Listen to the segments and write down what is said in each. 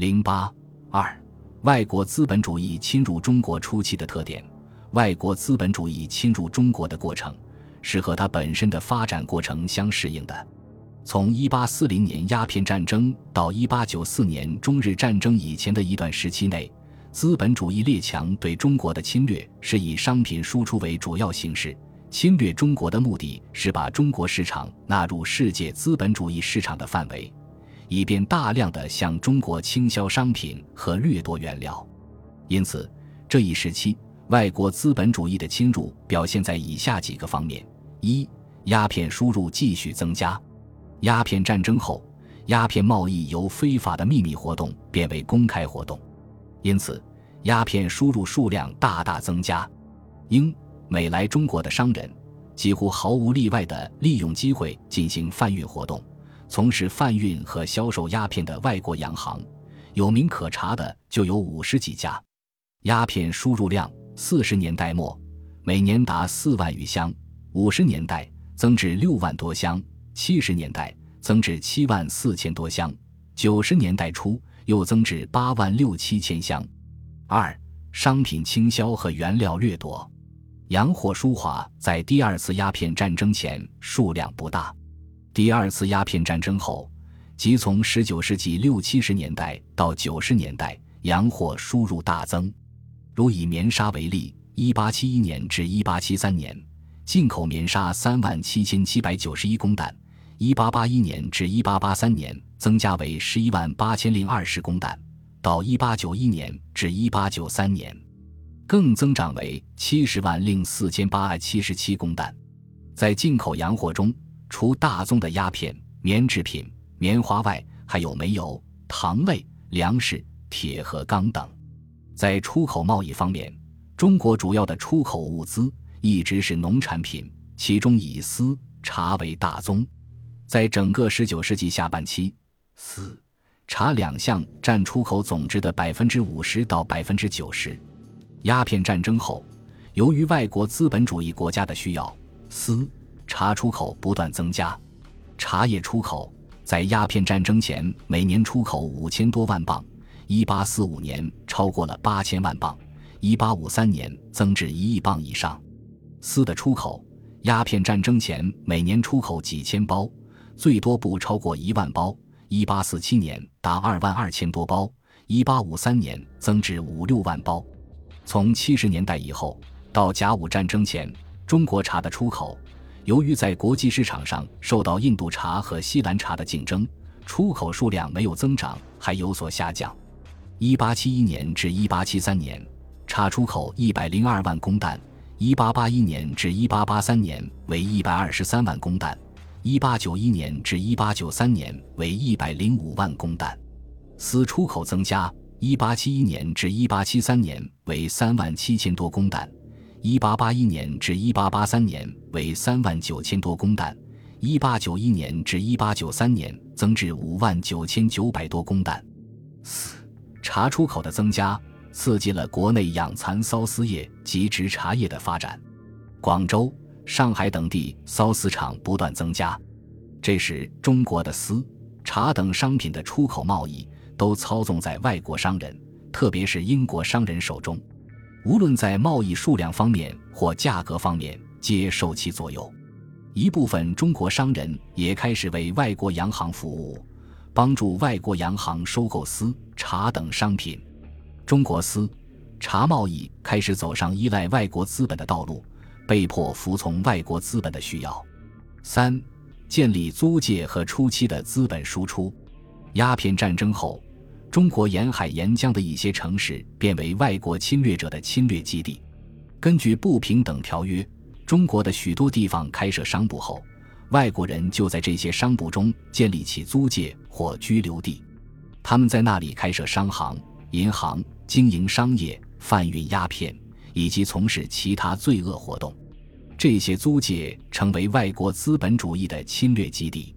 零八二，外国资本主义侵入中国初期的特点。外国资本主义侵入中国的过程，是和它本身的发展过程相适应的。从一八四零年鸦片战争到一八九四年中日战争以前的一段时期内，资本主义列强对中国的侵略是以商品输出为主要形式。侵略中国的目的是把中国市场纳入世界资本主义市场的范围。以便大量的向中国倾销商品和掠夺原料，因此这一时期外国资本主义的侵入表现在以下几个方面：一、鸦片输入继续增加。鸦片战争后，鸦片贸易由非法的秘密活动变为公开活动，因此鸦片输入数量大大增加。英美来中国的商人几乎毫无例外地利用机会进行贩运活动。从事贩运和销售鸦片的外国洋行，有名可查的就有五十几家。鸦片输入量，四十年代末每年达四万余箱，五十年代增至六万多箱，七十年代增至七万四千多箱，九十年代初又增至八万六七千箱。二、商品倾销和原料掠夺，洋货输华在第二次鸦片战争前数量不大。第二次鸦片战争后，即从十九世纪六七十年代到九十年代，洋货输入大增。如以棉纱为例，一八七一年至一八七三年，进口棉纱三万七千七百九十一公担；一八八一年至一八八三年，增加为十一万八千零二十公担；到一八九一年至一八九三年，更增长为七十万零四千八百七十七公担。在进口洋货中，除大宗的鸦片、棉制品、棉花外，还有煤油、糖类、粮食、铁和钢等。在出口贸易方面，中国主要的出口物资一直是农产品，其中以丝、茶为大宗。在整个19世纪下半期，丝、茶两项占出口总值的百分之五十到百分之九十。鸦片战争后，由于外国资本主义国家的需要，丝。茶出口不断增加，茶叶出口在鸦片战争前每年出口五千多万磅，一八四五年超过了八千万磅，一八五三年增至一亿磅以上。丝的出口，鸦片战争前每年出口几千包，最多不超过一万包，一八四七年达二万二千多包，一八五三年增至五六万包。从七十年代以后到甲午战争前，中国茶的出口。由于在国际市场上受到印度茶和西兰茶的竞争，出口数量没有增长，还有所下降。一八七一年至一八七三年，茶出口一百零二万公担；一八八一年至一八八三年为一百二十三万公担；一八九一年至一八九三年为一百零五万公担。丝出口增加，一八七一年至一八七三年为三万七千多公担。一八八一年至一八八三年为三万九千多公担，一八九一年至一八九三年增至五万九千九百多公担。四茶出口的增加，刺激了国内养蚕缫丝业及植茶业的发展。广州、上海等地缫丝厂不断增加。这时，中国的丝、茶等商品的出口贸易都操纵在外国商人，特别是英国商人手中。无论在贸易数量方面或价格方面，皆受其左右。一部分中国商人也开始为外国洋行服务，帮助外国洋行收购丝、茶等商品。中国丝、茶贸易开始走上依赖外国资本的道路，被迫服从外国资本的需要。三、建立租界和初期的资本输出。鸦片战争后。中国沿海沿江的一些城市变为外国侵略者的侵略基地。根据不平等条约，中国的许多地方开设商埠后，外国人就在这些商埠中建立起租界或居留地，他们在那里开设商行、银行，经营商业、贩运鸦片以及从事其他罪恶活动。这些租界成为外国资本主义的侵略基地。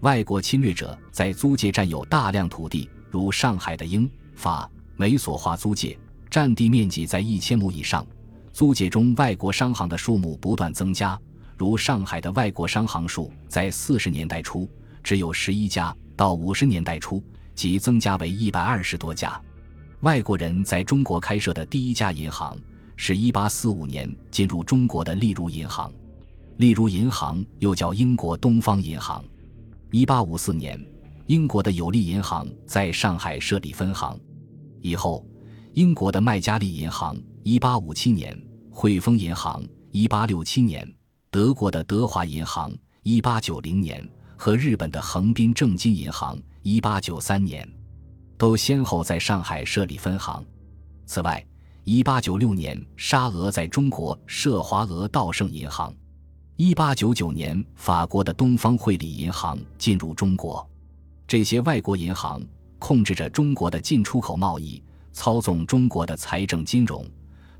外国侵略者在租界占有大量土地。如上海的英法美所化租界，占地面积在一千亩以上。租界中外国商行的数目不断增加。如上海的外国商行数在四十年代初只有十一家，到五十年代初即增加为一百二十多家。外国人在中国开设的第一家银行是一八四五年进入中国的例如银行。例如银行又叫英国东方银行。一八五四年，英国的有利银行在上海设立分行。以后，英国的麦加利银行。一八五七年，汇丰银行；一八六七年，德国的德华银行；一八九零年，和日本的横滨正金银行；一八九三年，都先后在上海设立分行。此外，一八九六年，沙俄在中国设华俄道盛银行。一八九九年，法国的东方汇理银行进入中国。这些外国银行控制着中国的进出口贸易，操纵中国的财政金融，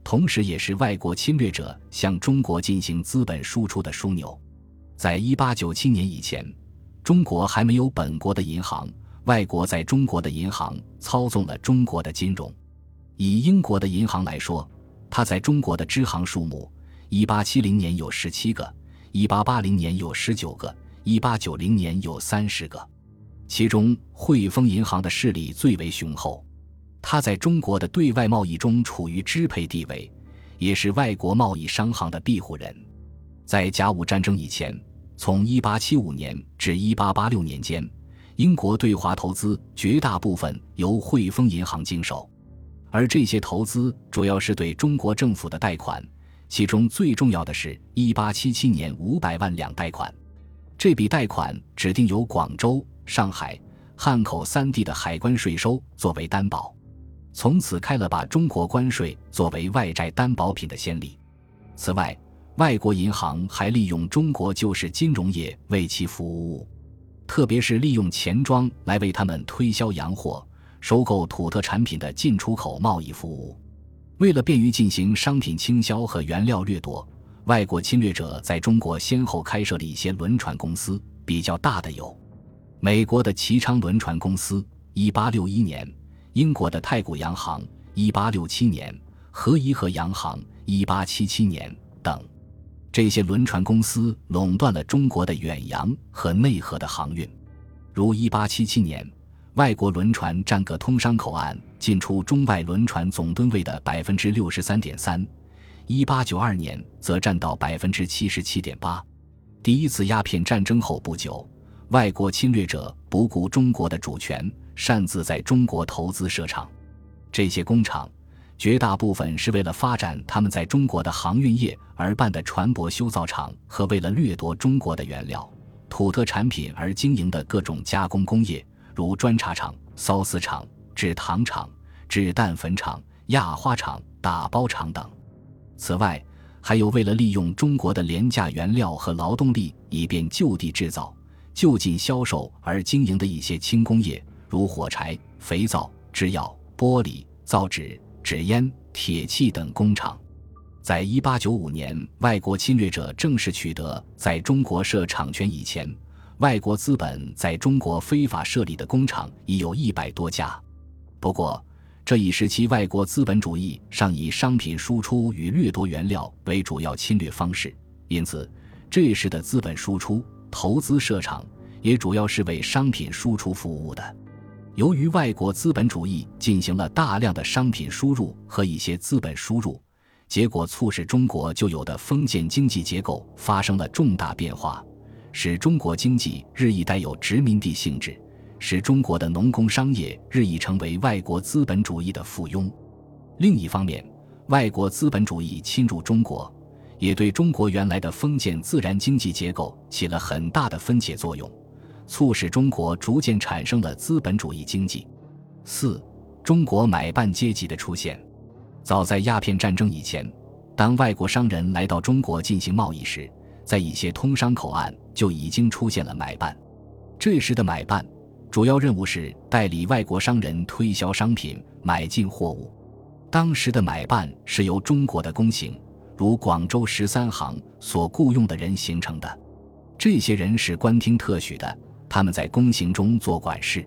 同时也是外国侵略者向中国进行资本输出的枢纽。在一八九七年以前，中国还没有本国的银行，外国在中国的银行操纵了中国的金融。以英国的银行来说，它在中国的支行数目，一八七零年有十七个。一八八零年有十九个，一八九零年有三十个，其中汇丰银行的势力最为雄厚，它在中国的对外贸易中处于支配地位，也是外国贸易商行的庇护人。在甲午战争以前，从一八七五年至一八八六年间，英国对华投资绝大部分由汇丰银行经手，而这些投资主要是对中国政府的贷款。其中最重要的是1877年五百万两贷款，这笔贷款指定由广州、上海、汉口三地的海关税收作为担保，从此开了把中国关税作为外债担保品的先例。此外，外国银行还利用中国旧式金融业为其服务，特别是利用钱庄来为他们推销洋货、收购土特产品的进出口贸易服务。为了便于进行商品倾销和原料掠夺，外国侵略者在中国先后开设了一些轮船公司，比较大的有美国的旗昌轮船公司 （1861 年）、英国的太古洋行 （1867 年）、和颐和洋行 （1877 年）等。这些轮船公司垄断了中国的远洋和内河的航运，如1877年。外国轮船占各通商口岸进出中外轮船总吨位的百分之六十三点三，一八九二年则占到百分之七十七点八。第一次鸦片战争后不久，外国侵略者不顾中国的主权，擅自在中国投资设厂。这些工厂绝大部分是为了发展他们在中国的航运业而办的船舶修造厂和为了掠夺中国的原料、土特产品而经营的各种加工工业。如砖茶厂、缫丝厂、制糖厂、制蛋粉厂、压花厂、打包厂等。此外，还有为了利用中国的廉价原料和劳动力，以便就地制造、就近销售而经营的一些轻工业，如火柴、肥皂、制药、玻璃、造纸、纸烟、铁器等工厂。在一八九五年，外国侵略者正式取得在中国设厂权以前。外国资本在中国非法设立的工厂已有一百多家，不过这一时期外国资本主义尚以商品输出与掠夺原料为主要侵略方式，因此这时的资本输出、投资设厂也主要是为商品输出服务的。由于外国资本主义进行了大量的商品输入和一些资本输入，结果促使中国就有的封建经济结构发生了重大变化。使中国经济日益带有殖民地性质，使中国的农工商业日益成为外国资本主义的附庸。另一方面，外国资本主义侵入中国，也对中国原来的封建自然经济结构起了很大的分解作用，促使中国逐渐产生了资本主义经济。四、中国买办阶级的出现。早在鸦片战争以前，当外国商人来到中国进行贸易时，在一些通商口岸就已经出现了买办，这时的买办主要任务是代理外国商人推销商品、买进货物。当时的买办是由中国的工行，如广州十三行所雇佣的人形成的。这些人是官厅特许的，他们在工行中做管事。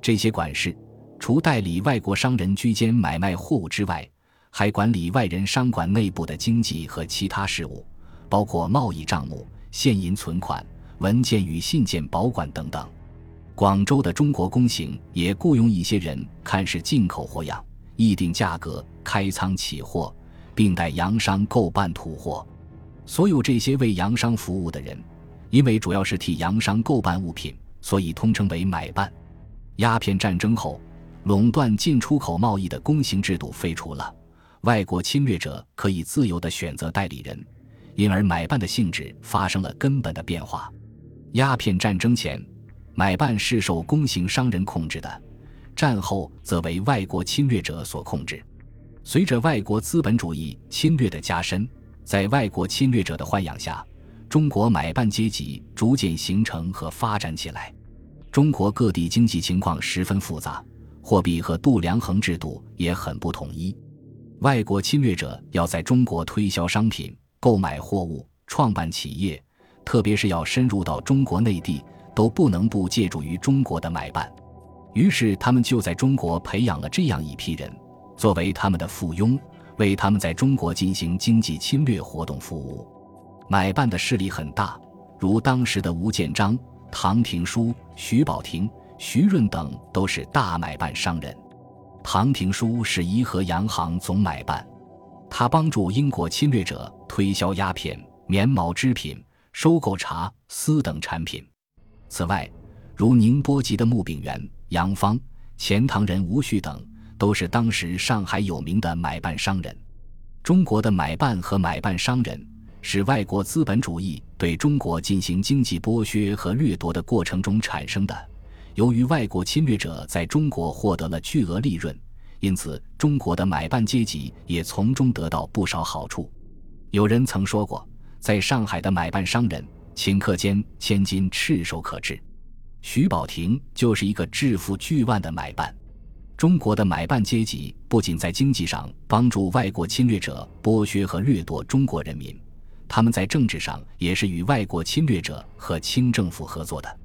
这些管事除代理外国商人居间买卖货物之外，还管理外人商馆内部的经济和其他事务。包括贸易账目、现银存款、文件与信件保管等等。广州的中国公行也雇佣一些人看是进口货样，议定价格，开仓起货，并代洋商购办土货。所有这些为洋商服务的人，因为主要是替洋商购办物品，所以通称为买办。鸦片战争后，垄断进出口贸易的公行制度废除了，外国侵略者可以自由地选择代理人，因而买办的性质发生了根本的变化。鸦片战争前。买办是受公行商人控制的，战后则为外国侵略者所控制。随着外国资本主义侵略的加深，在外国侵略者的豢养下，中国买办阶级逐渐形成和发展起来。中国各地经济情况十分复杂，货币和度量衡制度也很不统一。外国侵略者要在中国推销商品、购买货物、创办企业，特别是要深入到中国内地。都不能不借助于中国的买办，于是他们就在中国培养了这样一批人，作为他们的附庸，为他们在中国进行经济侵略活动服务。买办的势力很大，如当时的吴建章、唐廷枢、徐保庭、徐润等都是大买办商人。唐廷枢是怡和洋行总买办，他帮助英国侵略者推销鸦片、棉毛织品、收购茶丝等产品。此外，如宁波籍的穆炳元、杨芳、钱塘人吴旭等，都是当时上海有名的买办商人。中国的买办和买办商人，是外国资本主义对中国进行经济剥削和掠夺的过程中产生的。由于外国侵略者在中国获得了巨额利润，因此中国的买办阶级也从中得到不少好处。有人曾说过，在上海的买办商人。顷刻间，千金赤手可治。徐宝庭就是一个致富巨万的买办。中国的买办阶级不仅在经济上帮助外国侵略者剥削和掠夺中国人民，他们在政治上也是与外国侵略者和清政府合作的。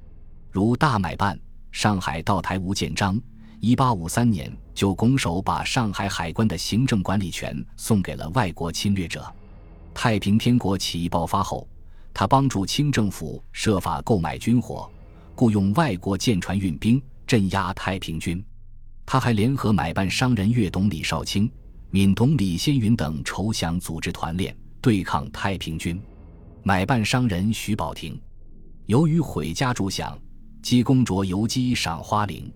如大买办上海道台吴建章，一八五三年就拱手把上海海关的行政管理权送给了外国侵略者。太平天国起义爆发后。他帮助清政府设法购买军火，雇佣外国舰船运兵镇压太平军。他还联合买办商人岳董李少卿、闽董李先云等筹饷组织团练对抗太平军。买办商人徐宝庭，由于毁家筑饷，积功着游击赏花翎。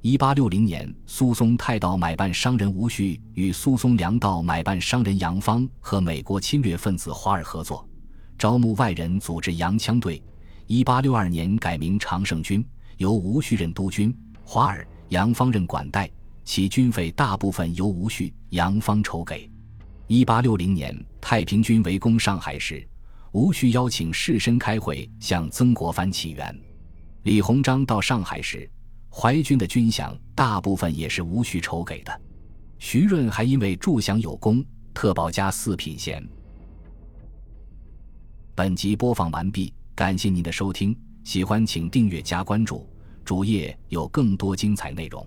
一八六零年，苏松泰道买办商人吴旭与苏松良道买办商人杨芳和美国侵略分子华尔合作。招募外人组织洋枪队，一八六二年改名常胜军，由吴旭任督军，华尔、杨方任管带，其军费大部分由吴旭、杨方筹给。一八六零年太平军围攻上海时，吴旭邀请士绅开会，向曾国藩起援。李鸿章到上海时，淮军的军饷大部分也是吴旭筹给的。徐润还因为助饷有功，特保加四品衔。本集播放完毕，感谢您的收听，喜欢请订阅加关注，主页有更多精彩内容。